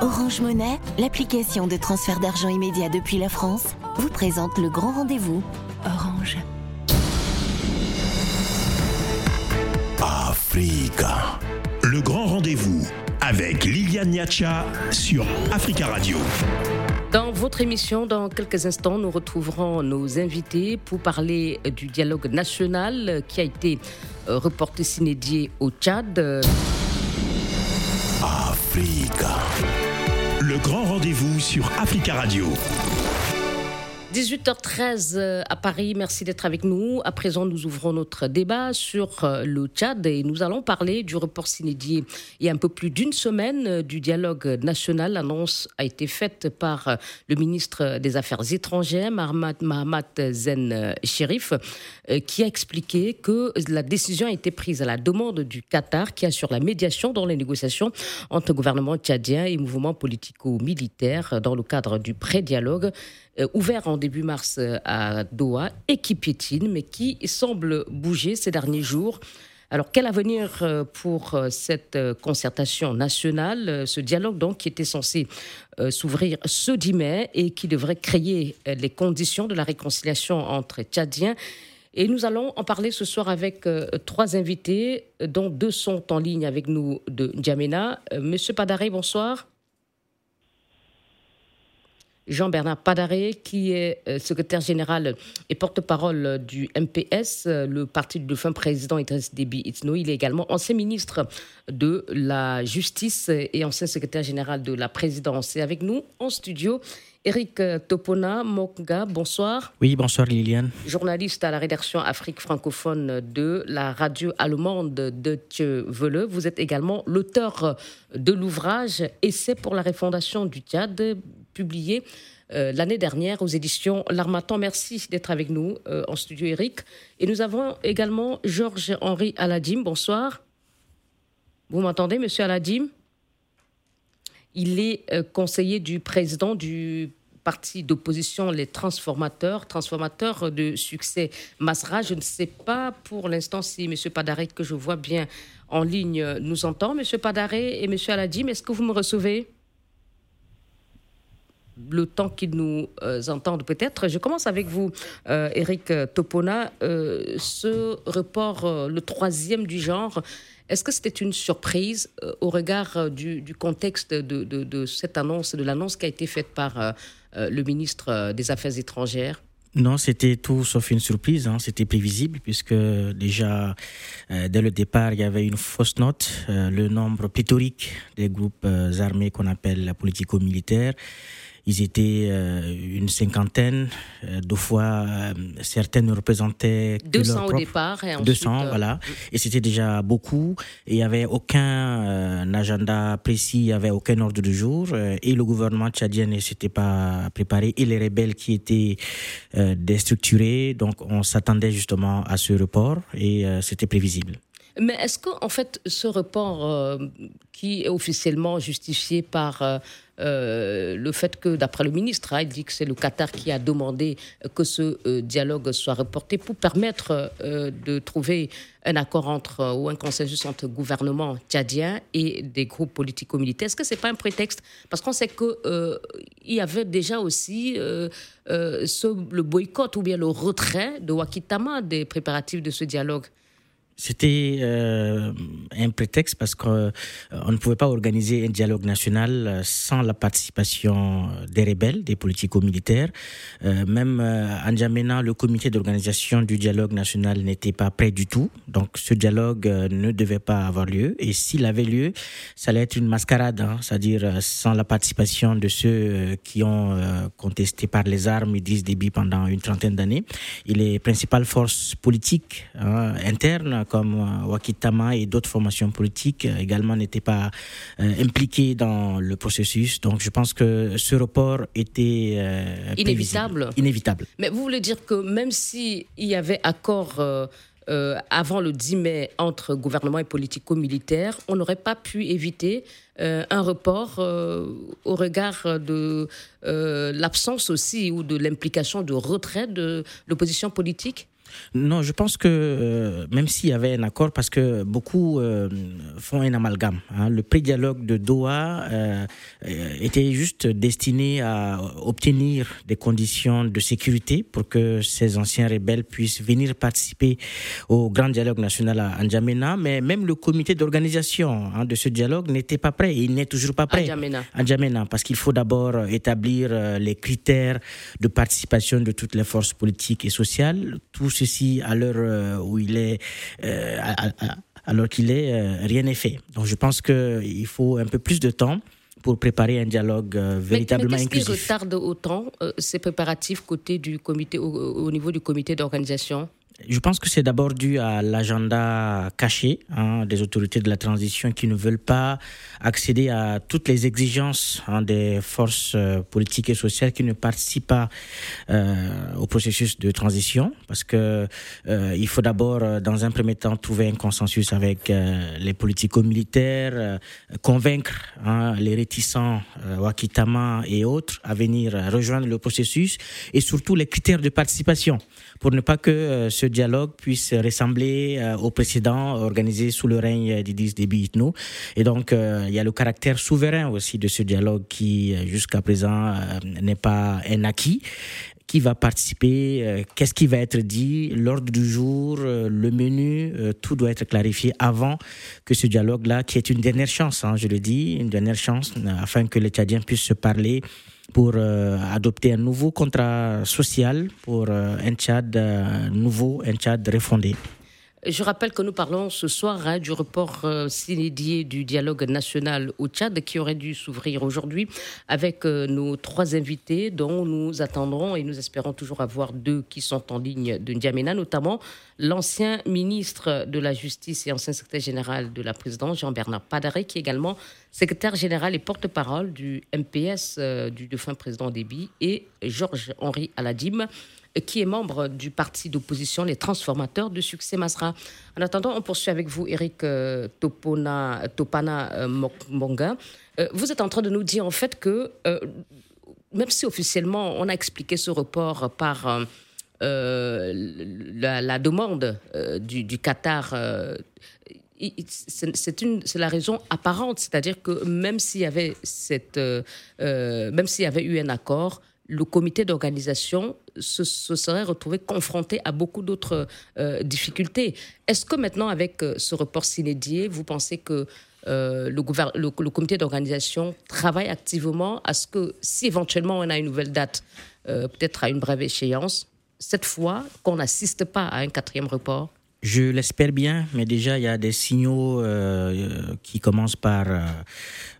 Orange Monnaie, l'application de transfert d'argent immédiat depuis la France, vous présente le grand rendez-vous. Orange. Africa. Le grand rendez-vous avec Liliane Niacha sur Africa Radio. Dans votre émission, dans quelques instants, nous retrouverons nos invités pour parler du dialogue national qui a été euh, reporté s'inédié au Tchad. Africa. Grand rendez-vous sur Africa Radio. 18h13 euh, à Paris, merci d'être avec nous. À présent, nous ouvrons notre débat sur euh, le Tchad et nous allons parler du report s'inédié il y a un peu plus d'une semaine euh, du dialogue national. L'annonce a été faite par le ministre des Affaires étrangères, Mahamat Zen Sherif, qui a expliqué que la décision a été prise à la demande du Qatar qui assure la médiation dans les négociations entre gouvernement tchadien et mouvements politico-militaires dans le cadre du pré-dialogue ouvert en début mars euh, à Doha et qui piétine, mais qui semble bouger ces derniers jours. Alors, quel avenir euh, pour euh, cette concertation nationale, ce dialogue donc qui était censé s'ouvrir ce 10 mai et qui devrait créer les conditions de la réconciliation entre Tchadiens? Et nous allons en parler ce soir avec trois invités, dont deux sont en ligne avec nous de N'Djamena. Monsieur Padaré, bonsoir. Jean-Bernard Padaré, qui est euh, secrétaire général et porte-parole du MPS, euh, le parti du fin président Idriss Déby Itno. Il est également ancien ministre de la Justice et ancien secrétaire général de la présidence. Et avec nous en studio, Eric Topona Mokga, bonsoir. Oui, bonsoir Liliane. Journaliste à la rédaction Afrique francophone de la radio allemande de Vele. Vous êtes également l'auteur de l'ouvrage Essai pour la refondation du Tchad, publié euh, l'année dernière aux éditions L'Armatan. Merci d'être avec nous euh, en studio, Eric. Et nous avons également Georges-Henri Aladim. Bonsoir. Vous m'entendez, monsieur Aladim? Il est euh, conseiller du président du parti d'opposition, les transformateurs, transformateurs de succès Masra. Je ne sais pas pour l'instant si M. Padaré, que je vois bien en ligne, nous entend. M. Padaré et M. Aladim, est-ce que vous me recevez? Le temps qu'ils nous euh, entendent peut-être. Je commence avec vous, euh, Eric Topona. Euh, ce report, le troisième du genre, est-ce que c'était une surprise au regard du, contexte de, cette annonce, de l'annonce qui a été faite par le ministre des Affaires étrangères? Non, c'était tout sauf une surprise. Hein. C'était prévisible puisque déjà dès le départ, il y avait une fausse note. le nombre pléthorique des groupes armés qu'on appelle politico-militaires ils étaient euh, une cinquantaine. Euh, deux fois, euh, certaines représentaient 200 au départ. Et 200, voilà. Et c'était déjà beaucoup. Il n'y avait aucun agenda précis, il n'y avait aucun ordre du jour. et le gouvernement tchadien ne s'était pas préparé. Et les rebelles qui étaient déstructurés. Donc on s'attendait justement à ce report et c'était prévisible. Mais est-ce que, fait, ce report qui est officiellement justifié par euh, le fait que, d'après le ministre, hein, il dit que c'est le Qatar qui a demandé que ce euh, dialogue soit reporté pour permettre euh, de trouver un accord entre ou un consensus entre gouvernement tchadien et des groupes politico-militaires. Est-ce que c'est pas un prétexte? Parce qu'on sait que il y avait déjà aussi le boycott ou bien le retrait de Wakitama des préparatifs de ce dialogue. C'était euh, un prétexte parce qu'on euh, ne pouvait pas organiser un dialogue national euh, sans la participation des rebelles, des politico-militaires. Euh, même en N'Djamena, le comité d'organisation du dialogue national n'était pas prêt du tout. Donc ce dialogue ne devait pas avoir lieu. Et s'il avait lieu, ça allait être une mascarade, hein, c'est-à-dire sans la participation de ceux qui ont contesté par les armes Idriss Déby pendant une trentaine d'années. Et les principales forces politiques hein, internes comme euh, Wakitama et d'autres formations politiques euh, également n'étaient pas euh, impliquées dans le processus. Donc je pense que ce report était inévitable. Inévitable. Mais vous voulez dire que même s'il y avait accord avant le 10 mai entre gouvernement et politico-militaire, on n'aurait pas pu éviter un report au regard de l'absence aussi ou de l'implication de retrait de l'opposition politique? Non, je pense que euh, même s'il y avait un accord, parce que beaucoup euh, font un amalgame. Hein, le pré-dialogue de Doha euh, était juste destiné à obtenir des conditions de sécurité pour que ces anciens rebelles puissent venir participer au grand dialogue national à N'Djamena. Mais même le comité d'organisation hein, de ce dialogue n'était pas prêt. Il n'est toujours pas prêt. À N'Djamena, parce qu'il faut d'abord établir les critères de participation de toutes les forces politiques et sociales. Ceci à l'heure euh, où il est, euh, alors qu'il est, euh, rien n'est fait. Donc je pense qu'il faut un peu plus de temps pour préparer un dialogue véritablement mais, mais inclusif. Qu'est-ce qui retarde autant ces préparatifs côté du comité, au niveau du comité d'organisation? Je pense que c'est d'abord dû à l'agenda caché hein, des autorités de la transition qui ne veulent pas accéder à toutes les exigences hein, des forces euh, politiques et sociales qui ne participent pas euh, au processus de transition, parce que euh, il faut d'abord, dans un premier temps, trouver un consensus avec les politico-militaires, convaincre hein, les réticents Wakitama et autres à venir rejoindre le processus, et surtout les critères de participation, pour ne pas que ce dialogue puisse ressembler euh, au précédent organisé sous le règne d'Idriss Déby Itno. Et donc, euh, il y a le caractère souverain aussi de ce dialogue qui, euh, jusqu'à présent, n'est pas un acquis qui va participer, qu'est-ce qui va être dit, l'ordre du jour, le menu, tout doit être clarifié avant que ce dialogue-là, qui est une dernière chance, hein, je le dis, une dernière chance, afin que les Tchadiens puissent se parler pour euh, adopter un nouveau contrat social pour euh, un Tchad euh, nouveau, un Tchad refondé. Je rappelle que nous parlons ce soir hein, du report euh, du dialogue national au Tchad qui aurait dû s'ouvrir aujourd'hui avec nos trois invités dont nous attendrons et nous espérons toujours avoir deux qui sont en ligne de N'Djamena, notamment l'ancien ministre de la Justice et ancien secrétaire général de la présidence, Jean-Bernard Padaré, qui est également secrétaire général et porte-parole du MPS euh, du défunt président Déby, et Georges-Henri Aladim, qui est membre du parti d'opposition Les Transformateurs de Succès Masra. En attendant, on poursuit avec vous, Eric euh, Topana euh, Monga. vous êtes en train de nous dire en fait que, même si officiellement on a expliqué ce report par la, demande du, Qatar c'est la raison apparente, c'est-à-dire que même s'il y avait cette, euh, euh, même s'il y avait eu un accord, le comité d'organisation se, serait retrouvé confronté à beaucoup d'autres euh, difficultés. Est-ce que maintenant, avec ce report sinédié, vous pensez que le, le, comité d'organisation travaille activement à ce que, si éventuellement on a une nouvelle date, peut-être à une brève échéance, cette fois, qu'on n'assiste pas à un quatrième report? Je l'espère bien, mais déjà il y a des signaux euh, qui commencent par euh,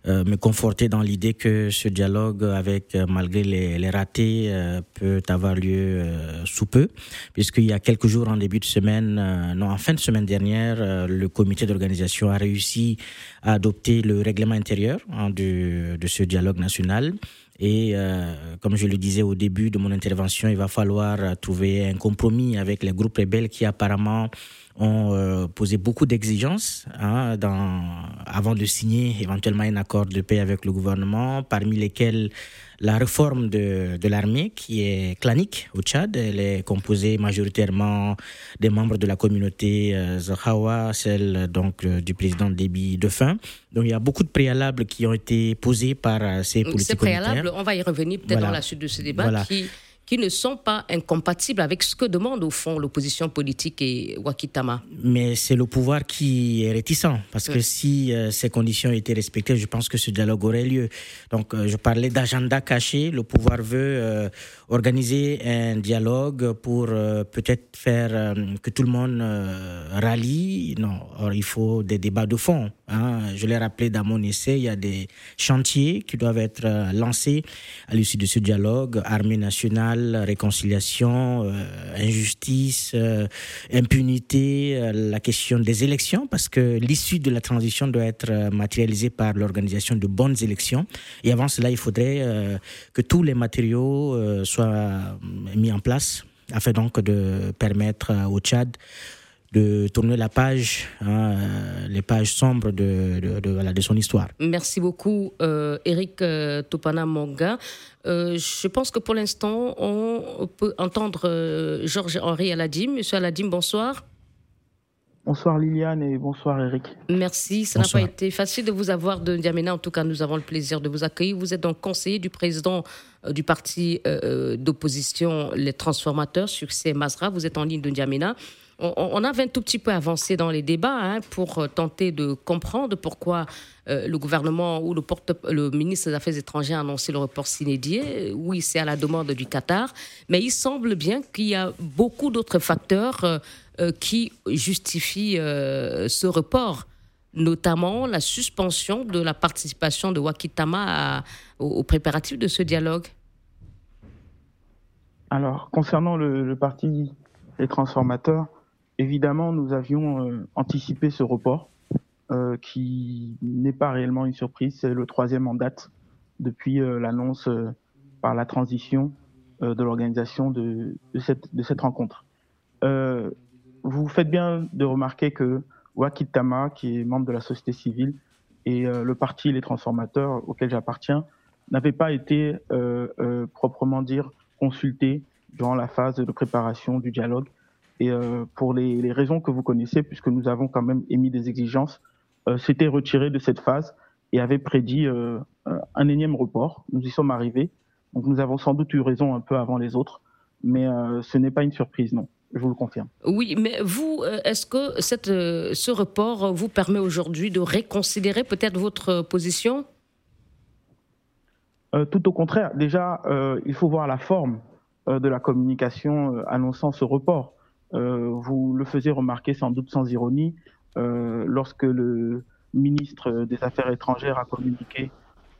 euh, me conforter dans l'idée que ce dialogue, avec malgré les, les ratés, peut avoir lieu sous peu, puisqu'il y a quelques jours en début de semaine, non en fin de semaine dernière, le comité d'organisation a réussi à adopter le règlement intérieur hein, de ce dialogue national et euh, comme je le disais au début de mon intervention, il va falloir trouver un compromis avec les groupes rebelles qui apparemment ont euh, posé beaucoup d'exigences hein, dans, avant de signer éventuellement un accord de paix avec le gouvernement, parmi lesquels la réforme de, de l'armée qui est clanique au Tchad. Elle est composée majoritairement des membres de la communauté euh, Zahawa, celle donc euh, du président Déby Dauphin. Donc il y a beaucoup de préalables qui ont été posés par euh, ces politiques. Ces préalables, on va y revenir peut-être dans la suite de ce débat. Qui qui ne sont pas incompatibles avec ce que demande au fond l'opposition politique et Wakitama. Mais c'est le pouvoir qui est réticent, parce que si euh, ces conditions étaient respectées, je pense que ce dialogue aurait lieu. Donc euh, je parlais d'agenda caché, le pouvoir veut euh, organiser un dialogue pour peut-être faire que tout le monde rallie. Non, Or, il faut des débats de fond. Hein. Je l'ai rappelé dans mon essai, il y a des chantiers qui doivent être lancés à l'issue de ce dialogue, armée nationale, réconciliation, euh, injustice, euh, impunité, euh, la question des élections, parce que l'issue de la transition doit être matérialisée par l'organisation de bonnes élections. Et avant cela, il faudrait que tous les matériaux soient mis en place afin donc de permettre au Tchad de tourner la page, hein, les pages sombres de, de, de, de, son histoire. Merci beaucoup, Eric Topana Monga. je pense que pour l'instant, on peut entendre Georges-Henri Aladim. Monsieur Aladim, bonsoir. Bonsoir Liliane et bonsoir Eric. Merci. Ça n'a pas été facile de vous avoir de N'Djamena. En tout cas, nous avons le plaisir de vous accueillir. Vous êtes donc conseiller du président euh, du parti euh, euh, d'opposition Les Transformateurs, Succès Masra. Vous êtes en ligne de N'Djamena. On, avait un tout petit peu avancé dans les débats hein, pour tenter de comprendre pourquoi le gouvernement ou le, ministre des Affaires étrangères a annoncé le report s'inédié. Oui, c'est à la demande du Qatar, mais il semble bien qu'il y a beaucoup d'autres facteurs euh, qui justifie euh, ce report, notamment la suspension de la participation de Wakitama aux, préparatifs de ce dialogue Alors, concernant le, parti des transformateurs, évidemment, nous avions euh, anticipé ce report, qui n'est pas réellement une surprise. C'est le troisième en date depuis l'annonce par la transition de l'organisation de, cette, rencontre vous faites bien de remarquer que Wakitama, qui est membre de la société civile, et euh, le parti Les Transformateurs, auquel j'appartiens, n'avaient pas été euh, euh, proprement dire consultés durant la phase de préparation du dialogue. Et pour les, raisons que vous connaissez, puisque nous avons quand même émis des exigences, s'étaient retirés de cette phase et avaient prédit un énième report. Nous y sommes arrivés. Donc nous avons sans doute eu raison un peu avant les autres, mais ce n'est pas une surprise, non je vous le confirme. Oui, mais vous, euh, est-ce que cette, euh, ce report vous permet aujourd'hui de réconsidérer peut-être votre position? Euh, Tout au contraire. Déjà, il faut voir la forme de la communication annonçant ce report. Vous le faisiez remarquer sans doute sans ironie, lorsque le ministre des Affaires étrangères a communiqué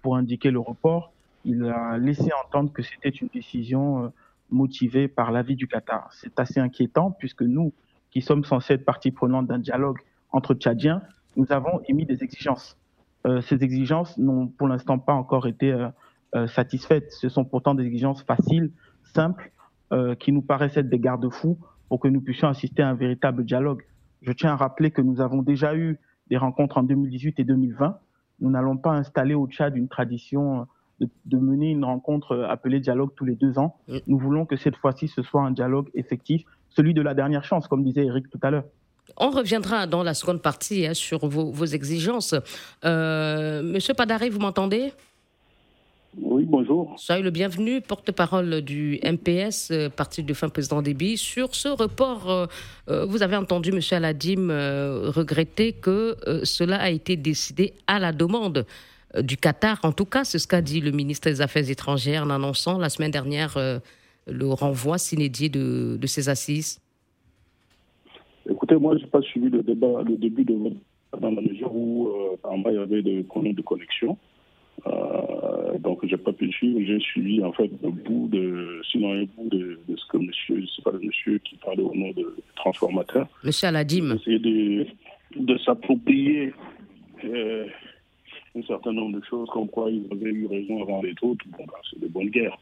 pour indiquer le report, il a laissé entendre que c'était une décision motivé par l'avis du Qatar. C'est assez inquiétant puisque nous, qui sommes censés être partie prenante d'un dialogue entre Tchadiens, nous avons émis des exigences. Euh, ces exigences n'ont pour l'instant pas encore été euh, euh, satisfaites. Ce sont pourtant des exigences faciles, simples, qui nous paraissent être des garde-fous pour que nous puissions assister à un véritable dialogue. Je tiens à rappeler que nous avons déjà eu des rencontres en 2018 et 2020. Nous n'allons pas installer au Tchad une tradition de, mener une rencontre euh, appelée dialogue tous les deux ans. Mm. Nous voulons que cette fois-ci, ce soit un dialogue effectif, celui de la dernière chance, comme disait Eric tout à l'heure. On reviendra dans la seconde partie hein, sur vos, exigences. Euh, Monsieur Padaré, vous m'entendez? Oui, bonjour. Soyez le bienvenu, porte-parole du MPS, euh, parti du fin président Déby. Sur ce report, vous avez entendu M. Aladim regretter que cela a été décidé à la demande euh, du Qatar. En tout cas, c'est ce qu'a dit le ministre des Affaires étrangères en annonçant la semaine dernière euh, le renvoi s'inédié de, de ces assises. Écoutez, moi, je n'ai pas suivi le débat, le début de votre dans la mesure où euh, en bas il y avait des problèmes de connexion. Donc j'ai pas pu suivre, j'ai suivi en fait le bout de, sinon un bout de, ce que monsieur, je sais pas le monsieur qui parlait au nom de transformateur. Monsieur Aladim. Essayer de, de s'approprier un certain nombre de choses, comme quoi ils avaient eu raison avant les autres. Bon, ben, c'est de bonnes guerres.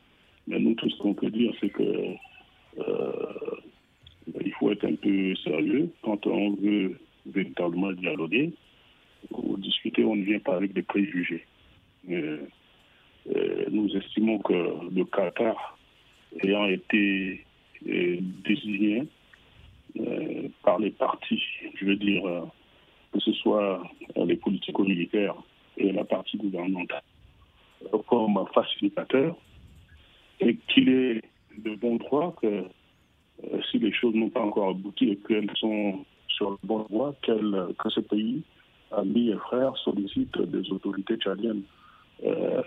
Mais nous, tout ce qu'on peut dire, c'est que euh, il faut être un peu sérieux quand on veut véritablement dialoguer ou discuter. On ne vient pas avec des préjugés. Euh, nous estimons que le Qatar, ayant été euh, désigné par les partis, je veux dire, que ce soit les politico-militaires et la partie gouvernementale comme facilitateur et qu'il est de bon droit que euh, si les choses n'ont pas encore abouti et qu'elles sont sur le bon voie, que ce pays, amis et frères, sollicite des autorités tchadiennes euh,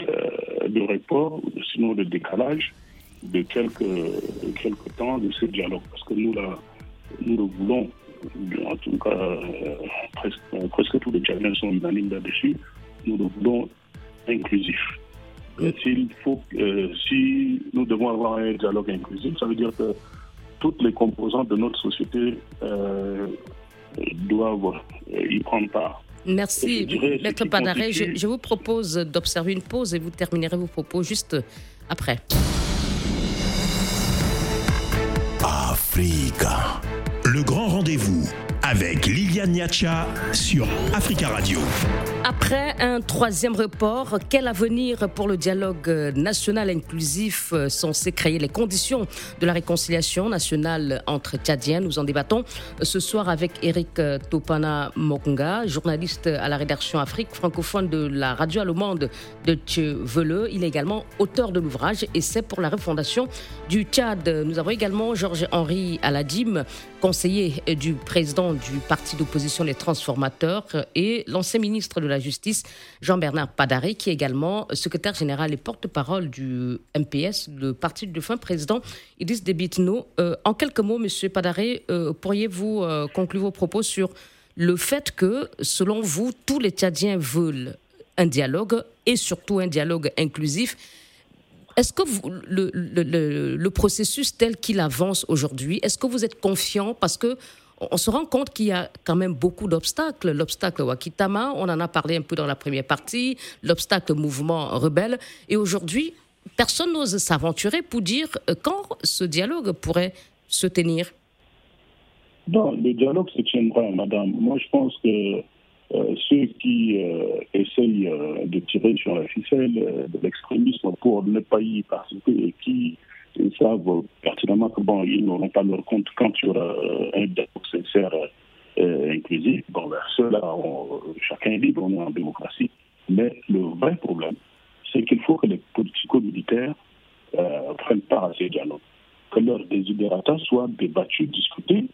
euh, de report, sinon de décalage de quelques, quelques temps de ce dialogue. Parce que nous, là, nous le voulons en tout cas, euh, presque, presque, tous les Tchadiens sont unanimes là-dessus, nous le voulons inclusif. S'il faut, euh, si nous devons avoir un dialogue inclusif, ça veut dire que toutes les composantes de notre société euh, doivent y prendre part. Merci, Maître Padaré. Je, je vous propose d'observer une pause et vous terminerez vos propos juste après. Africa. Le grand rendez-vous rendez-vous avec Liliane Niacha sur Africa Radio. Après un troisième report, quel avenir pour le dialogue national inclusif censé créer les conditions de la réconciliation nationale entre Tchadiens? Nous en débattons ce soir avec Eric Topana Mokunga, journaliste à la rédaction Afrique francophone de la radio allemande de Tchevele. Il est également auteur de l'ouvrage Essai pour la refondation du Tchad. Nous avons également Georges-Henri Aladim, conseiller du président du parti d'opposition Les Transformateurs et l'ancien ministre de la Justice, Jean-Bernard Padaré, qui est également secrétaire général et porte-parole du MPS, le parti du fin président. Idriss Debitno. Euh, en quelques mots, Monsieur Padaré, euh, pourriez-vous euh, conclure vos propos sur le fait que, selon vous, tous les Tchadiens veulent un dialogue et surtout un dialogue inclusif? Est-ce que vous, le, le, le, processus tel qu'il avance aujourd'hui, est-ce que vous êtes confiant? Parce que on se rend compte qu'il y a quand même beaucoup d'obstacles. L'obstacle Wakitama, on en a parlé un peu dans la première partie, l'obstacle mouvement rebelle. Et aujourd'hui, personne n'ose s'aventurer pour dire euh, quand ce dialogue pourrait se tenir. Non, le dialogue se tiendra, madame. Moi, je pense que euh, ceux qui euh, essayent de tirer sur la ficelle de l'extrémisme pour ne pas y participer et qui savent pertinemment que bon, ils n'auront pas leur compte quand il y aura un dialogue sincère inclusif. Bon, ben, ceux-là, chacun est libre, on est en démocratie. Mais le vrai problème, c'est qu'il faut que les politico-militaires prennent part à ces dialogues, que leurs désidératas soient débattus, discutés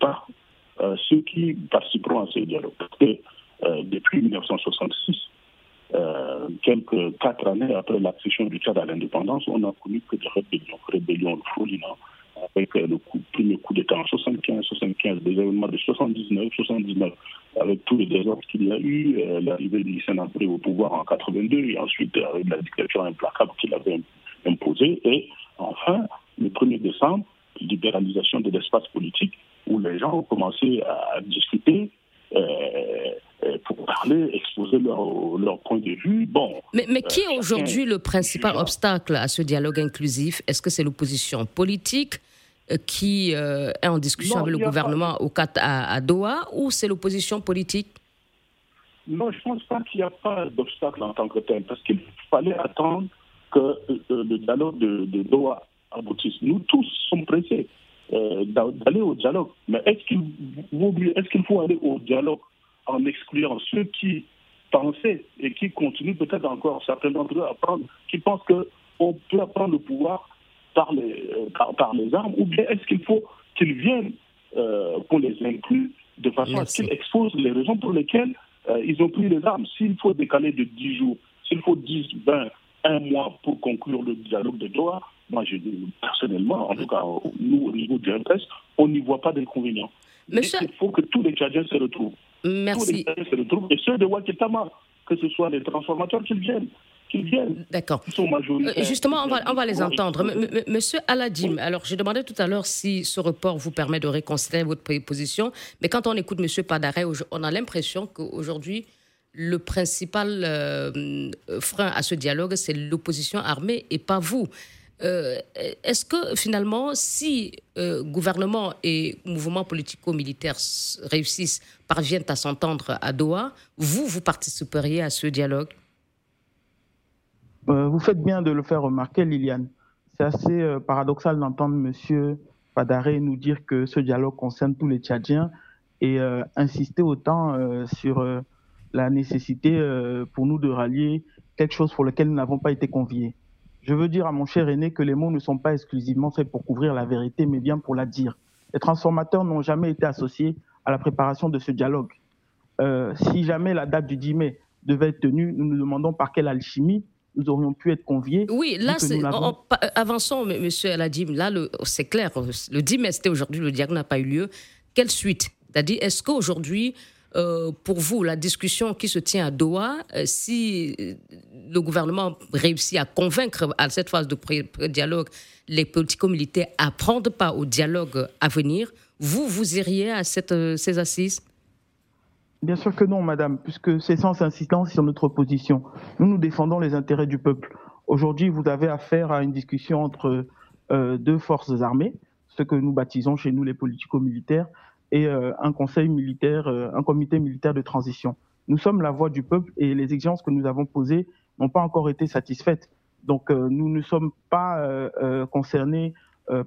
par ceux qui participeront à ces dialogues. Parce que euh, depuis 1966, euh, quelques quatre années après l'accession du Tchad à l'indépendance, on a connu que des rébellions, rébellions avec euh, le premier coup d'État en 75, 75, des événements de 79, 79, avec tous les désordres qu'il y a eu, l'arrivée du Sénateur au pouvoir en 82 et ensuite avec la dictature implacable qu'il avait imposée. Et enfin, le 1er décembre, libéralisation de l'espace politique où les gens ont commencé à discuter euh, pour parler, exposer leur, leur, point de vue. Bon. Mais, mais qui est euh, aujourd'hui le principal obstacle à ce dialogue inclusif? Est-ce que c'est l'opposition politique euh, qui est en discussion avec le gouvernement au à, à Doha ou c'est l'opposition politique? Non, je ne pense pas qu'il n'y a pas d'obstacle en tant que tel, parce qu'il fallait attendre que le dialogue de, de Doha aboutisse. Nous tous sommes pressés. d'aller au dialogue. Mais est-ce qu'il est qu'il faut aller au dialogue en excluant ceux qui pensaient et qui continuent peut-être encore, certains d'entre eux, à prendre, qui pensent qu'on peut prendre le pouvoir par les, euh, par, les armes, ou bien est-ce qu'il faut qu'ils viennent euh, qu'on les inclue de façon à ce qu'ils exposent les raisons pour lesquelles euh, ils ont pris les armes. S'il faut décaler de 10 jours, s'il faut 10, 20, un mois pour conclure le dialogue de Doha, moi, je dis personnellement, en tout cas, nous, au niveau du MPS, on n'y voit pas d'inconvénient. Il faut que tous les Tchadiens se retrouvent. Merci. Et ceux de Wakitama, que ce soit les transformateurs, qu'ils viennent. D'accord. Euh, justement, on va, on va les entendre. Monsieur Aladim, alors j'ai demandé tout à l'heure si ce report vous permet de réconsidérer votre position, mais quand on écoute Monsieur Padaré, on a l'impression qu'aujourd'hui, le principal euh, frein à ce dialogue, c'est l'opposition armée et pas vous. Euh, est-ce que finalement, si euh, gouvernement et mouvement politico-militaire réussissent, parviennent à s'entendre à Doha, vous, vous participeriez à ce dialogue? Euh, Vous faites bien de le faire remarquer, Liliane. C'est assez paradoxal d'entendre M. Padaré nous dire que ce dialogue concerne tous les Tchadiens et insister autant sur la nécessité pour nous de rallier quelque chose pour lequel nous n'avons pas été conviés. Je veux dire à mon cher aîné que les mots ne sont pas exclusivement faits pour couvrir la vérité, mais bien pour la dire. Les transformateurs n'ont jamais été associés à la préparation de ce dialogue. Euh, si jamais la date du 10 mai devait être tenue, nous nous demandons par quelle alchimie nous aurions pu être conviés. Oui, là, c'est, avançons, monsieur Aladim. Là, c'est clair. Le 10 mai, c'était aujourd'hui, le dialogue n'a pas eu lieu. Quelle suite? C'est-à-dire, est-ce qu'aujourd'hui, euh, pour vous, la discussion qui se tient à Doha, euh, si le gouvernement réussit à convaincre à cette phase de dialogue les politico-militaires à prendre part au dialogue à venir, vous, vous iriez à cette, euh, ces assises? Bien sûr que non, madame, puisque c'est sans insistance sur notre position. Nous, nous défendons les intérêts du peuple. Aujourd'hui, vous avez affaire à une discussion entre deux forces armées, ce que nous baptisons chez nous les politico-militaires, et un conseil militaire, un comité militaire de transition. Nous sommes la voix du peuple et les exigences que nous avons posées n'ont pas encore été satisfaites. Donc nous ne sommes pas concernés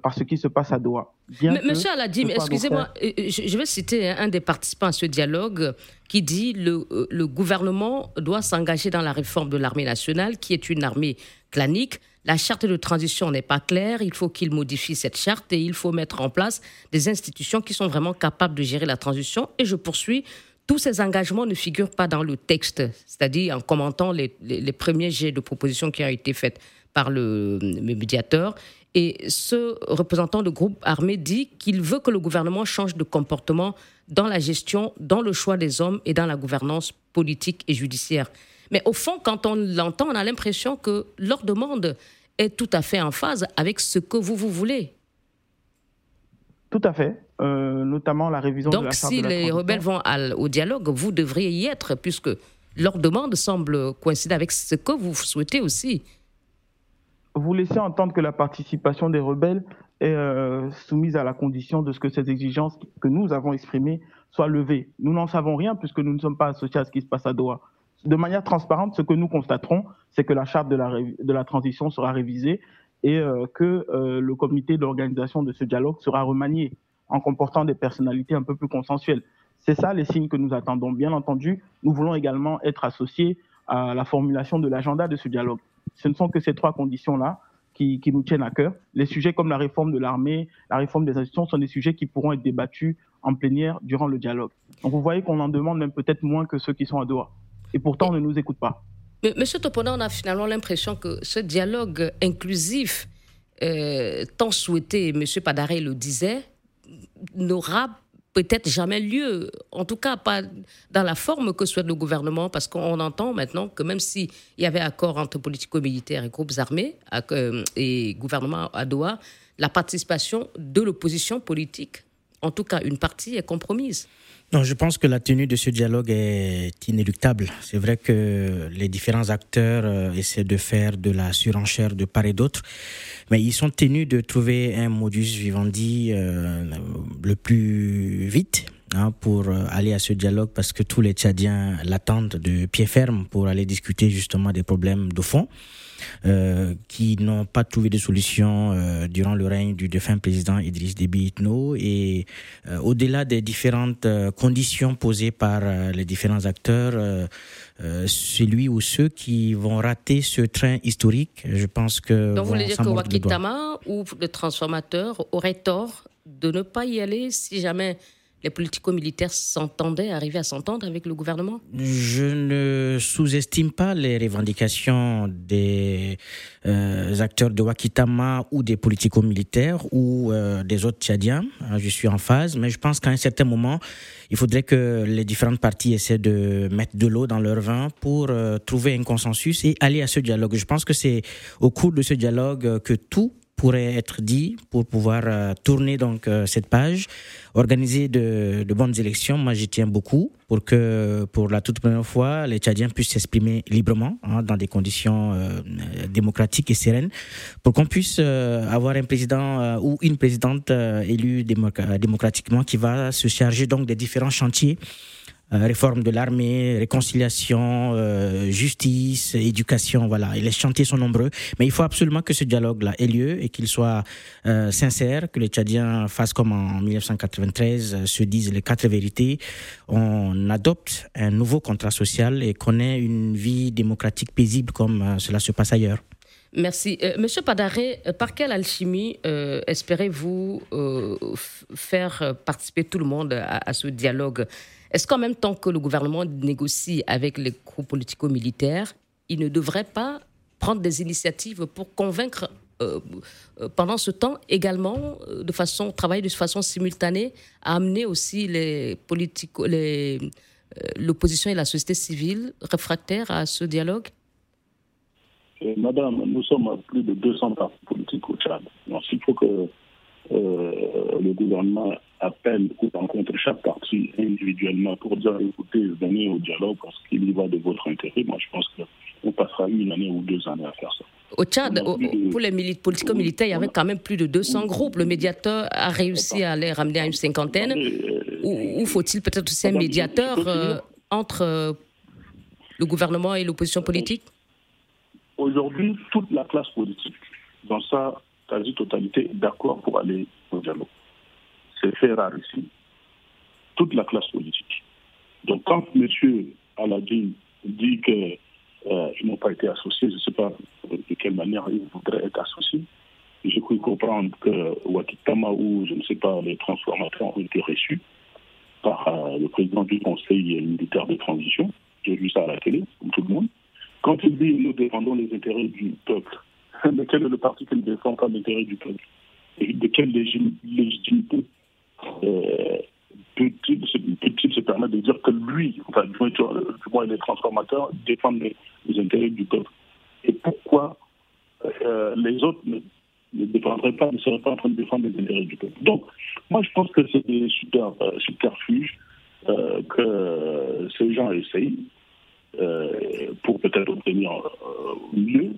par ce qui se passe à Doha. Monsieur Aladim, excusez-moi, je vais citer un des participants à ce dialogue qui dit le, le gouvernement doit s'engager dans la réforme de l'armée nationale, qui est une armée clanique. La charte de transition n'est pas claire, il faut qu'il modifie cette charte et il faut mettre en place des institutions qui sont vraiment capables de gérer la transition. Et je poursuis, tous ces engagements ne figurent pas dans le texte, c'est-à-dire en commentant les, premiers jets de propositions qui ont été faites par le, médiateur. Et ce représentant de groupe armé dit qu'il veut que le gouvernement change de comportement dans la gestion, dans le choix des hommes et dans la gouvernance politique et judiciaire. Mais au fond, quand on l'entend, on a l'impression que leur demande est tout à fait en phase avec ce que vous, vous voulez. Tout à fait, euh, notamment la révision Donc, de la charte si les rebelles vont au dialogue, vous devriez y être, puisque leur demande semble coïncider avec ce que vous souhaitez aussi. Vous laissez entendre que la participation des rebelles est euh, soumise à la condition de ce que ces exigences que nous avons exprimées soient levées. Nous n'en savons rien puisque nous ne sommes pas associés à ce qui se passe à Doha de manière transparente, ce que nous constaterons, c'est que la charte de la, transition sera révisée et euh, que euh, le comité d'organisation de ce dialogue sera remanié en comportant des personnalités un peu plus consensuelles. C'est ça les signes que nous attendons. Bien entendu, nous voulons également être associés à la formulation de l'agenda de ce dialogue. Ce ne sont que ces trois conditions-là qui, qui, nous tiennent à cœur. Les sujets comme la réforme de l'armée, la réforme des institutions sont des sujets qui pourront être débattus en plénière durant le dialogue. Donc vous voyez qu'on en demande même peut-être moins que ceux qui sont à Doha. Et pourtant, on ne nous écoute pas. Mais, Monsieur Topona, on a finalement l'impression que ce dialogue inclusif, euh, tant souhaité, Monsieur Padaré le disait, n'aura peut-être jamais lieu, en tout cas pas dans la forme que souhaite le gouvernement, parce qu'on entend maintenant que même s'il y avait accord entre politico-militaires et groupes armés euh, et gouvernement à Doha, la participation de l'opposition politique, en tout cas une partie, est compromise. Non, je pense que la tenue de ce dialogue est inéluctable. C'est vrai que les différents acteurs euh, essaient de faire de la surenchère de part et d'autre, mais ils sont tenus de trouver un modus vivendi euh, le plus vite hein, pour euh, aller à ce dialogue parce que tous les Tchadiens l'attendent de pied ferme pour aller discuter justement des problèmes de fond. Euh, qui n'ont pas trouvé de solution euh, durant le règne du défunt président Idriss Déby Itno. Et euh, au-delà des différentes conditions posées par les différents acteurs, celui ou ceux qui vont rater ce train historique, je pense que. Donc vous voulez dire que Wakitama ou le transformateur aurait tort de ne pas y aller si jamais les politico-militaires s'entendaient, arrivaient à s'entendre avec le gouvernement? Je ne sous-estime pas les revendications des euh, acteurs de Wakitama ou des politico-militaires ou euh, des autres Tchadiens. Hein, je suis en phase, mais je pense qu'à un certain moment, il faudrait que les différentes parties essaient de mettre de l'eau dans leur vin pour euh, trouver un consensus et aller à ce dialogue. Je pense que c'est au cours de ce dialogue que tout pourrait être dit pour pouvoir euh, tourner donc euh, cette page, organiser de, bonnes élections. Moi, j'y tiens beaucoup pour que, pour la toute première fois, les Tchadiens puissent s'exprimer librement hein, dans des conditions euh, démocratiques et sereines, pour qu'on puisse avoir un président ou une présidente élue démocratiquement qui va se charger donc des différents chantiers réforme de l'armée, réconciliation, euh, justice, éducation, voilà. Et les chantiers sont nombreux, mais il faut absolument que ce dialogue-là ait lieu et qu'il soit euh, sincère, que les Tchadiens fassent comme en 1993, se disent les quatre vérités. On adopte un nouveau contrat social et qu'on ait une vie démocratique paisible comme cela se passe ailleurs. Merci. Monsieur Padaré, par quelle alchimie espérez-vous faire participer tout le monde à ce dialogue? Est-ce qu'en même temps que le gouvernement négocie avec les groupes politico-militaires, il ne devrait pas prendre des initiatives pour convaincre euh, euh, pendant ce temps également, euh, de façon, travailler de façon simultanée, à amener aussi les politico, les, l'opposition et la société civile réfractaires à ce dialogue? Madame, nous sommes à plus de 200 partis politiques au Tchad. Donc, il faut que le gouvernement appelle ou rencontre chaque partie individuellement pour dire écoutez, venez au dialogue parce qu'il y va de votre intérêt. Moi, je pense qu'on passera une année ou deux années à faire ça. Au Tchad, pour les politico-militaires, il y avait quand même plus de 200 groupes. Le médiateur a réussi à les ramener à une cinquantaine. ou, faut-il peut-être aussi un médiateur entre le gouvernement et l'opposition politique? Aujourd'hui, toute la classe politique, dans sa quasi-totalité, est d'accord pour aller au dialogue. C'est fait rare ici. Toute la classe politique. Donc quand M. Aladin dit qu'ils euh, n'ont pas été associés, je ne sais pas de quelle manière ils voudraient être associés, j'ai cru comprendre que Wakitama ou je ne sais pas, les transformateurs ont été reçus par euh, le président du Conseil militaire de transition. J'ai vu ça à la télé, comme tout le monde. Quand il dit nous défendons les intérêts du peuple, mais quel est le parti qui ne défend pas l'intérêt du peuple Et de quelle légitimité euh, peut-il se, permettre de dire que lui, enfin, du moins, les transformateurs défendent les, intérêts du peuple Et pourquoi euh, les autres ne, défendraient pas, ne seraient pas en train de défendre les intérêts du peuple Donc, moi, je pense que c'est des super, euh, subterfuges que ces gens essayent pour peut-être obtenir mieux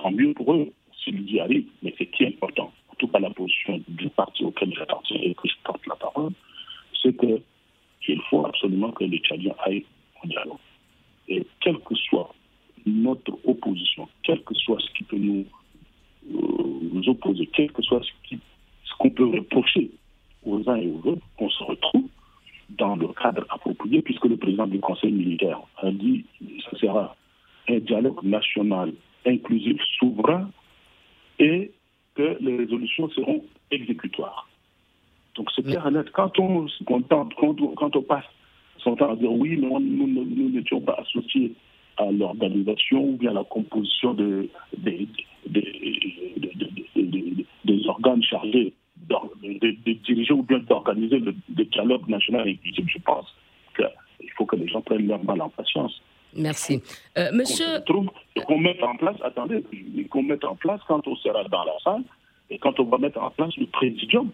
tant mieux pour eux s'ils y arrivent, mais c'est qui est important, en tout cas la position du parti auquel j'appartiens et que je porte la parole, c'est qu'il faut absolument que les Tchadiens aillent en dialogue. Et quelle que soit notre opposition, quel que soit ce qui peut nous, euh, nous opposer, quel que soit ce qu'on ce peut reprocher aux uns et aux autres, on se retrouve dans le cadre approprié, puisque le président du Conseil militaire a dit que ce sera un dialogue national inclusif, souverain, et que les résolutions seront exécutoires. Donc c'est clair et net. Quand on, quand, on, passe son temps à dire oui, mais nous n'étions pas associés à l'organisation ou bien à la composition de, des organes chargés de, diriger ou bien d'organiser le, dialogue national inclusif, je pense qu'il faut que les gens prennent leur mal en patience. Merci. Euh, monsieur. Qu'on mette en place, attendez, qu'on mette en place quand on sera dans la salle et quand on va mettre en place le présidium.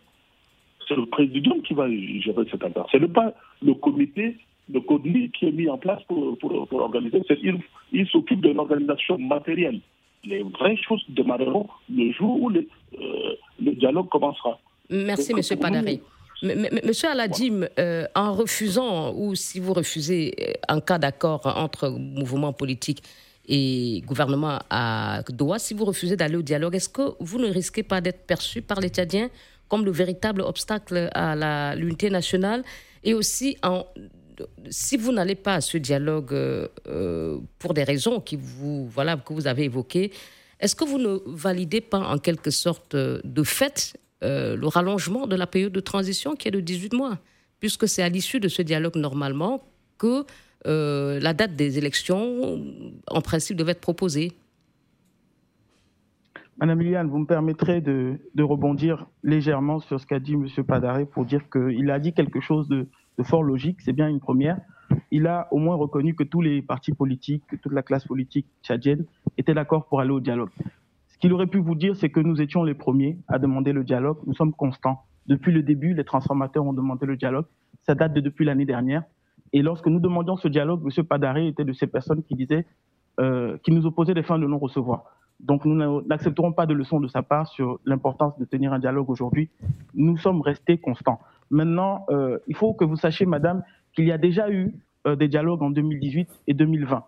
C'est le présidium qui va gérer cette affaire. Ce n'est pas le comité, le CODLI qui est mis en place pour, pour, organiser. Il, il s'occupe de l'organisation matérielle. Les vraies choses démarreront le jour où le, euh, le dialogue commencera. Merci, M. Padari. Monsieur Aladim, euh, en refusant, ou si vous refusez euh, en cas d'accord entre mouvement politique et gouvernement à Doha, si vous refusez d'aller au dialogue, est-ce que vous ne risquez pas d'être perçu par les Tchadiens comme le véritable obstacle à l'unité nationale Et aussi, en, si vous n'allez pas à ce dialogue euh, pour des raisons que vous avez évoquées, est-ce que vous ne validez pas en quelque sorte de fait euh, le rallongement de la période de transition qui est de 18 mois, puisque c'est à l'issue de ce dialogue normalement que euh, la date des élections, en principe, devait être proposée? Madame Liliane, vous me permettrez de, rebondir légèrement sur ce qu'a dit M. Padaré pour dire qu'il a dit quelque chose de, de fort logique, c'est bien une première. Il a au moins reconnu que tous les partis politiques, que toute la classe politique tchadienne était d'accord pour aller au dialogue. Ce qu'il aurait pu vous dire, c'est que nous étions les premiers à demander le dialogue. Nous sommes constants. Depuis le début, les transformateurs ont demandé le dialogue. Ça date de depuis l'année dernière. Et lorsque nous demandions ce dialogue, M. Padaré était de ces personnes qui disaient, euh, qui nous opposaient des fins de non-recevoir. Donc nous n'accepterons pas de leçons de sa part sur l'importance de tenir un dialogue aujourd'hui. Nous sommes restés constants. Maintenant, euh, il faut que vous sachiez, Madame, qu'il y a déjà eu euh, des dialogues en 2018 et 2020.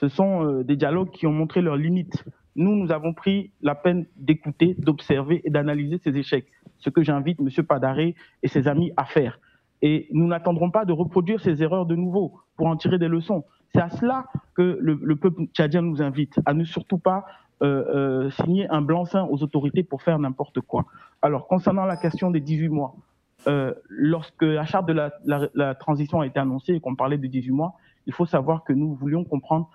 Ce sont des dialogues qui ont montré leurs limites nous, nous avons pris la peine d'écouter, d'observer et d'analyser ces échecs, ce que j'invite M. Padaré et ses amis à faire. Et nous n'attendrons pas de reproduire ces erreurs de nouveau pour en tirer des leçons. C'est à cela que le, peuple tchadien nous invite, à ne surtout pas euh, euh, signer un blanc-seing aux autorités pour faire n'importe quoi. Alors, concernant la question des 18 mois, euh, lorsque la charte de la, transition a été annoncée et qu'on parlait de 18 mois, il faut savoir que nous voulions comprendre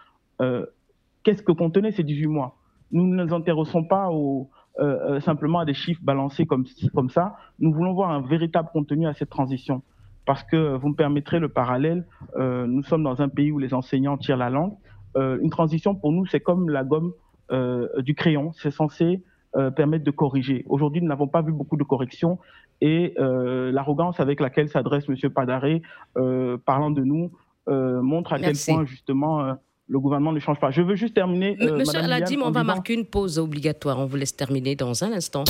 qu'est-ce que contenaient ces 18 mois nous ne nous intéressons pas euh, euh, simplement à des chiffres balancés comme, ça. Nous voulons voir un véritable contenu à cette transition. Parce que vous me permettrez le parallèle, euh, nous sommes dans un pays où les enseignants tirent la langue. une transition pour nous, c'est comme la gomme du crayon. C'est censé permettre de corriger. Aujourd'hui, nous n'avons pas vu beaucoup de corrections et l'arrogance avec laquelle s'adresse M. Padaré, parlant de nous, montre à quel point justement le gouvernement ne change pas. Je veux juste terminer. Euh, Monsieur Aladim, on va marquer une pause obligatoire. On vous laisse terminer dans un instant.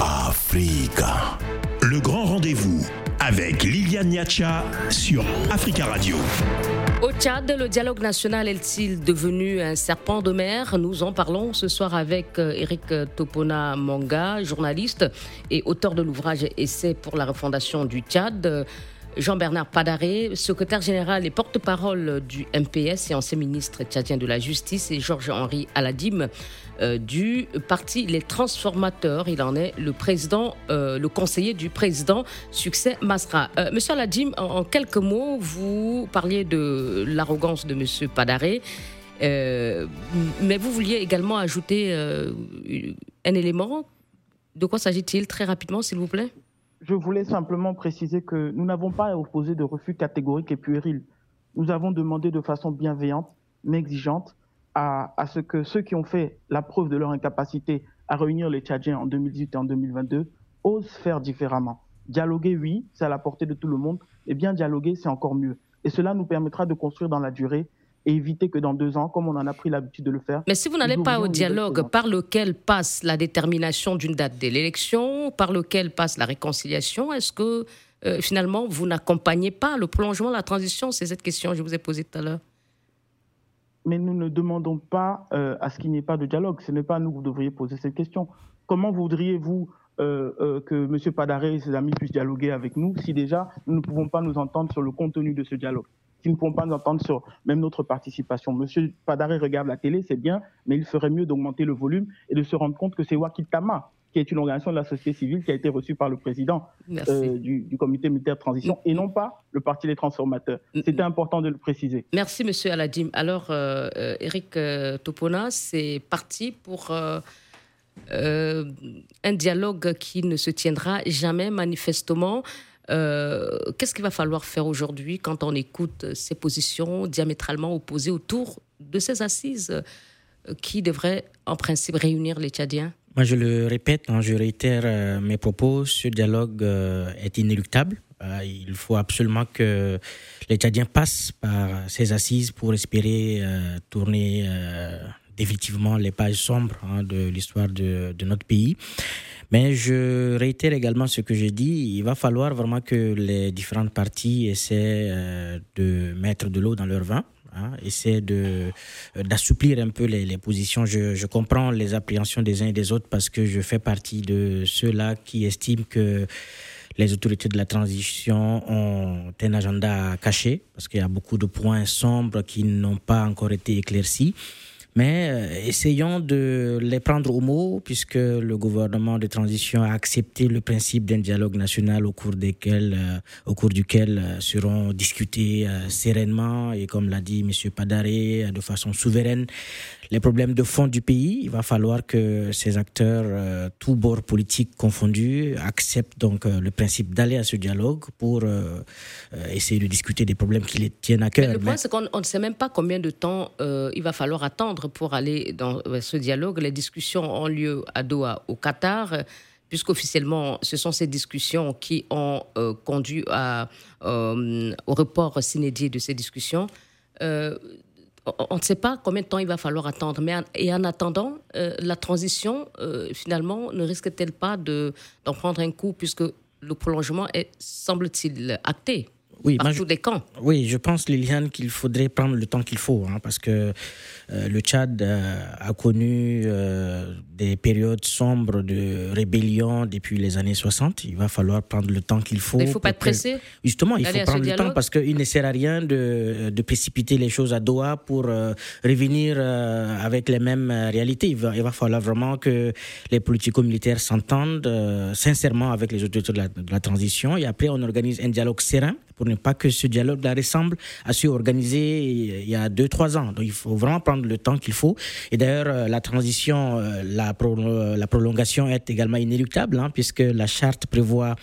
Afrique. Africa. Le grand rendez-vous avec Liliane Niacha sur Africa Radio. Au Tchad, le dialogue national est-il devenu un serpent de mer? Nous en parlons ce soir avec Eric euh, Topona Manga, journaliste et auteur de l'ouvrage Essai pour la refondation du Tchad. Jean-Bernard Padaré, secrétaire général et porte-parole du MPS et ancien ministre tchadien de la Justice, et Georges-Henri Aladim euh, du parti Les Transformateurs. Il en est le président, euh, le conseiller du président Succès Masra. Euh, monsieur Aladim, en, quelques mots, vous parliez de l'arrogance de Monsieur Padaré. mais vous vouliez également ajouter un élément. De quoi s'agit-il très rapidement, s'il vous plaît? Je voulais simplement préciser que nous n'avons pas opposé de refus catégorique et puéril. Nous avons demandé de façon bienveillante, mais exigeante, à, ce que ceux qui ont fait la preuve de leur incapacité à réunir les Tchadiens en 2018 et en 2022 osent faire différemment. Dialoguer, oui, c'est à la portée de tout le monde, et bien dialoguer, c'est encore mieux. Et cela nous permettra de construire dans la durée et éviter que dans deux ans, comme on en a pris l'habitude de le faire. Mais si vous n'allez pas au dialogue par lequel passe la détermination d'une date de l'élection, par lequel passe la réconciliation, est-ce que euh, finalement vous n'accompagnez pas le prolongement de la transition? C'est cette question que je vous ai posée tout à l'heure. Mais nous ne demandons pas euh, à ce qu'il n'y ait pas de dialogue. Ce n'est pas à nous que vous devriez poser cette question. Comment voudriez-vous euh, que M. Padaré et ses amis puissent dialoguer avec nous si déjà nous ne pouvons pas nous entendre sur le contenu de ce dialogue? Qui ne pourront pas nous entendre sur même notre participation. Monsieur Padaré regarde la télé, c'est bien, mais il ferait mieux d'augmenter le volume et de se rendre compte que c'est Wakitama, qui est une organisation de la société civile qui a été reçue par le président euh, du, comité militaire de transition et non pas le Parti des transformateurs. C'était important de le préciser. Merci, monsieur Aladim. Alors, euh, euh, Eric Topona, c'est parti pour un dialogue qui ne se tiendra jamais manifestement. Euh, qu'est-ce qu'il va falloir faire aujourd'hui quand on écoute ces positions diamétralement opposées autour de ces assises euh, qui devraient en principe réunir les Tchadiens? Moi, je le répète, hein, je réitère euh, mes propos, ce dialogue est inéluctable. il faut absolument que les Tchadiens passent par ces assises pour espérer tourner définitivement les pages sombres hein, de l'histoire de, de, notre pays. Mais je réitère également ce que j'ai dit. Il va falloir vraiment que les différentes parties essaient euh, de mettre de l'eau dans leur vin. Hein, de euh, d'assouplir un peu les, les positions. Je, je, comprends les appréhensions des uns et des autres parce que je fais partie de ceux-là qui estiment que les autorités de la transition ont un agenda caché parce qu'il y a beaucoup de points sombres qui n'ont pas encore été éclaircis. Mais euh, essayons de les prendre au mot, puisque le gouvernement de transition a accepté le principe d'un dialogue national au cours, desquels, euh, au cours duquel euh, seront discutés sereinement et, comme l'a dit M. Padaré, de façon souveraine, les problèmes de fond du pays. Il va falloir que ces acteurs, euh, tous bords politiques confondus, acceptent donc euh, le principe d'aller à ce dialogue pour euh, essayer de discuter des problèmes qui les tiennent à cœur. le point, c'est qu'on ne sait même pas combien de temps il va falloir attendre pour aller dans ce dialogue. Les discussions ont lieu à Doha, au Qatar puisqu'officiellement, ce sont ces discussions qui ont conduit à, au report cinédié de ces discussions on ne sait pas combien de temps il va falloir attendre. Mais et en attendant, euh, la transition, euh, finalement, ne risque-t-elle pas d'en prendre un coup, puisque le prolongement est, semble-t-il, acté? Oui, par tous les camps Oui, je pense, Liliane, qu'il faudrait prendre le temps qu'il faut, hein, parce que euh, le Tchad a connu des périodes sombres de rébellion depuis les années 60. Il va falloir prendre le temps qu'il faut. Il ne faut pas être pressé. Justement, il faut prendre le temps parce qu'il ne sert à rien de, de, précipiter les choses à Doha pour euh, revenir euh, avec les mêmes euh, réalités. Il va, il va, falloir vraiment que les politico-militaires s'entendent sincèrement avec les autorités de la, de la, transition et après on organise un dialogue serein pour ne pas que ce dialogue-là ressemble à celui organisé il y a deux, trois ans. Donc il faut vraiment prendre le temps qu'il faut. Et d'ailleurs, la transition, la la, prolongation est également inéluctable, hein, puisque la charte prévoit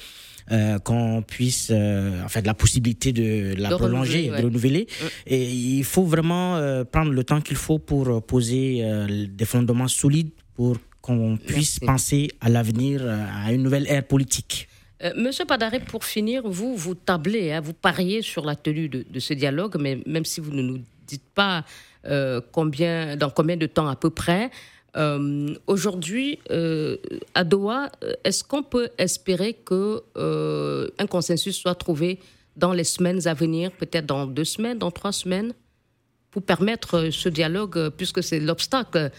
euh, qu'on puisse, euh, en fait, la possibilité de la prolonger, de renouveler. Mm. Et il faut vraiment euh, prendre le temps qu'il faut pour poser des fondements solides pour qu'on puisse penser à l'avenir, à une nouvelle ère politique. Monsieur Padaré, pour finir, vous, vous tablez, hein, vous pariez sur la tenue de, ce dialogue, mais même si vous ne nous dites pas combien, dans combien de temps à peu près, Aujourd'hui, à Doha, est-ce qu'on peut espérer que un consensus soit trouvé dans les semaines à venir, peut-être dans deux semaines, dans trois semaines, pour permettre ce dialogue, puisque c'est l'obstacle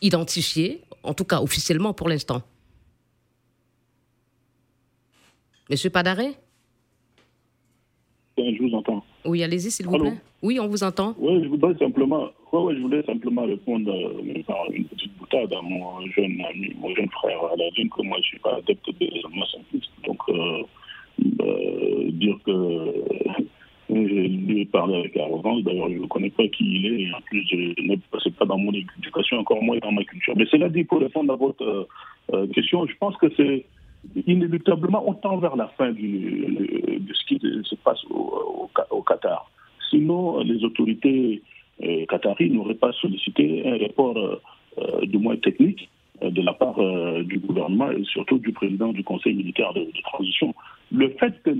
identifié, en tout cas officiellement pour l'instant? Monsieur Padaré Je vous entends. Oui, allez-y, s'il vous plaît. Oui, on vous entend. Oui, je voudrais simplement, je voulais simplement répondre euh, par une petite boutade à mon jeune ami, mon jeune frère Aladine, que moi, je ne suis pas adepte des raisonnements simplistes. Donc, euh, euh, dire que je lui ai parlé avec arrogance, d'ailleurs, je ne connais pas qui il est, et en plus, ce n'est pas dans mon éducation, encore moins dans ma culture. Mais cela dit, pour répondre à votre question, je pense que c'est inéluctablement, on tend vers la fin de ce qui se passe au, Qatar. Sinon, les autorités euh, n'auraient pas sollicité un rapport euh, du moins technique euh, de la part euh, du gouvernement et surtout du président du Conseil militaire de, transition. Le fait que,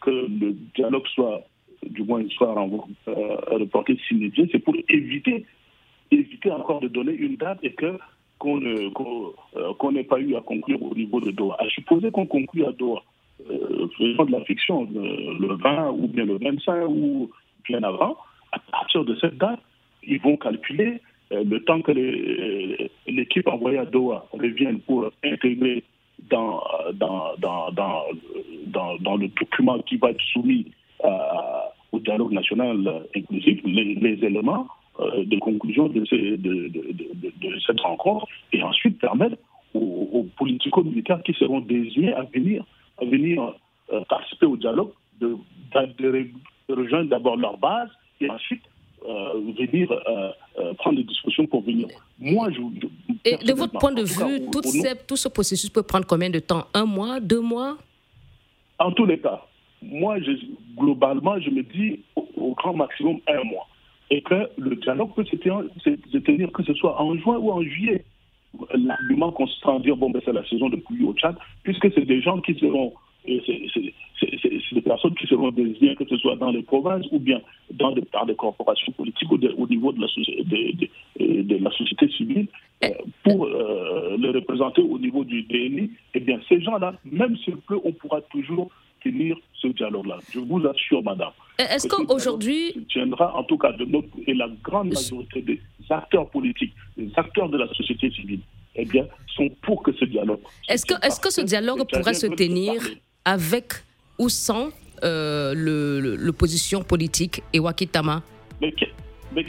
que, le dialogue soit, du moins, soit reporté c'est pour éviter, éviter encore de donner une date et que euh, qu'on n'ait pas eu à conclure au niveau de Doha. À supposer qu'on conclue à Doha, euh, faisant de la fiction, le, 20 ou bien le 25 ou bien avant, à partir de cette date, ils vont calculer euh, le temps que l'équipe envoyée à Doha revienne pour intégrer dans, le document qui va être soumis au dialogue national inclusif, les éléments euh, de conclusion de, cette rencontre et ensuite permettre aux, politico-militaires qui seront désignés à venir, à venir euh, participer au dialogue de, rejoindre d'abord leur base et ensuite euh, venir prendre des discussions pour venir. Moi, je, et de votre point de vue, tout, ce processus peut prendre combien de temps? Un mois? Deux mois? En tous les cas, moi, globalement, je me dis au grand maximum un mois et que le dialogue peut se tenir, que ce soit en juin ou en juillet. L'argument consiste à dire bon, ben, c'est la saison de pluie au Tchad, puisque c'est des gens qui seront, c'est des personnes qui seront désignées, que ce soit dans les provinces ou bien dans des, par des corporations politiques ou au niveau de la, la société civile, euh, pour euh, les représenter au niveau du DNI. Eh bien, ces gens-là, même s'il peut, on pourra toujours tenir ce dialogue-là. Je vous assure, madame. Est-ce qu'aujourd'hui. tiendra en tout cas de notre. Et la grande majorité des acteurs politiques, des acteurs de la société civile, eh bien, sont pour que ce dialogue. Est-ce que, est que ce dialogue pourrait se tenir avec ou sans euh, l'opposition politique et Wakitama? Mais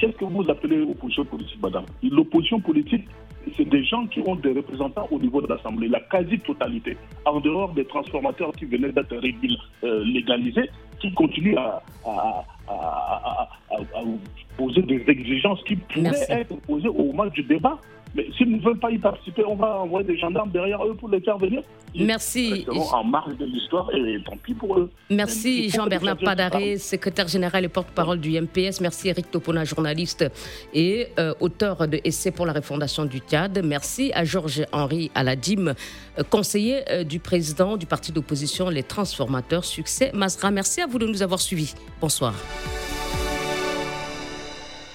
qu'est-ce que vous appelez opposition politique, madame? L'opposition politique, c'est des gens qui ont des représentants au niveau de l'Assemblée, la quasi-totalité, en dehors des transformateurs qui venaient d'être euh, légalisés, qui continuent à, poser des exigences qui pourraient être posées au moment du débat. Mais s'ils ne veulent pas y participer, on va envoyer des gendarmes derrière eux pour les faire venir. Merci. en marge de l'histoire et tant pis pour eux. Merci Jean-Bernard Padaré, secrétaire général et porte-parole du MPS. Merci Eric Topona, journaliste et euh, auteur de Essai pour la refondation du TIAD. Merci à Georges-Henri Aladim, euh, conseiller euh, du président du parti d'opposition Les Transformateurs. Succès Masra. Merci à vous de nous avoir suivis. Bonsoir.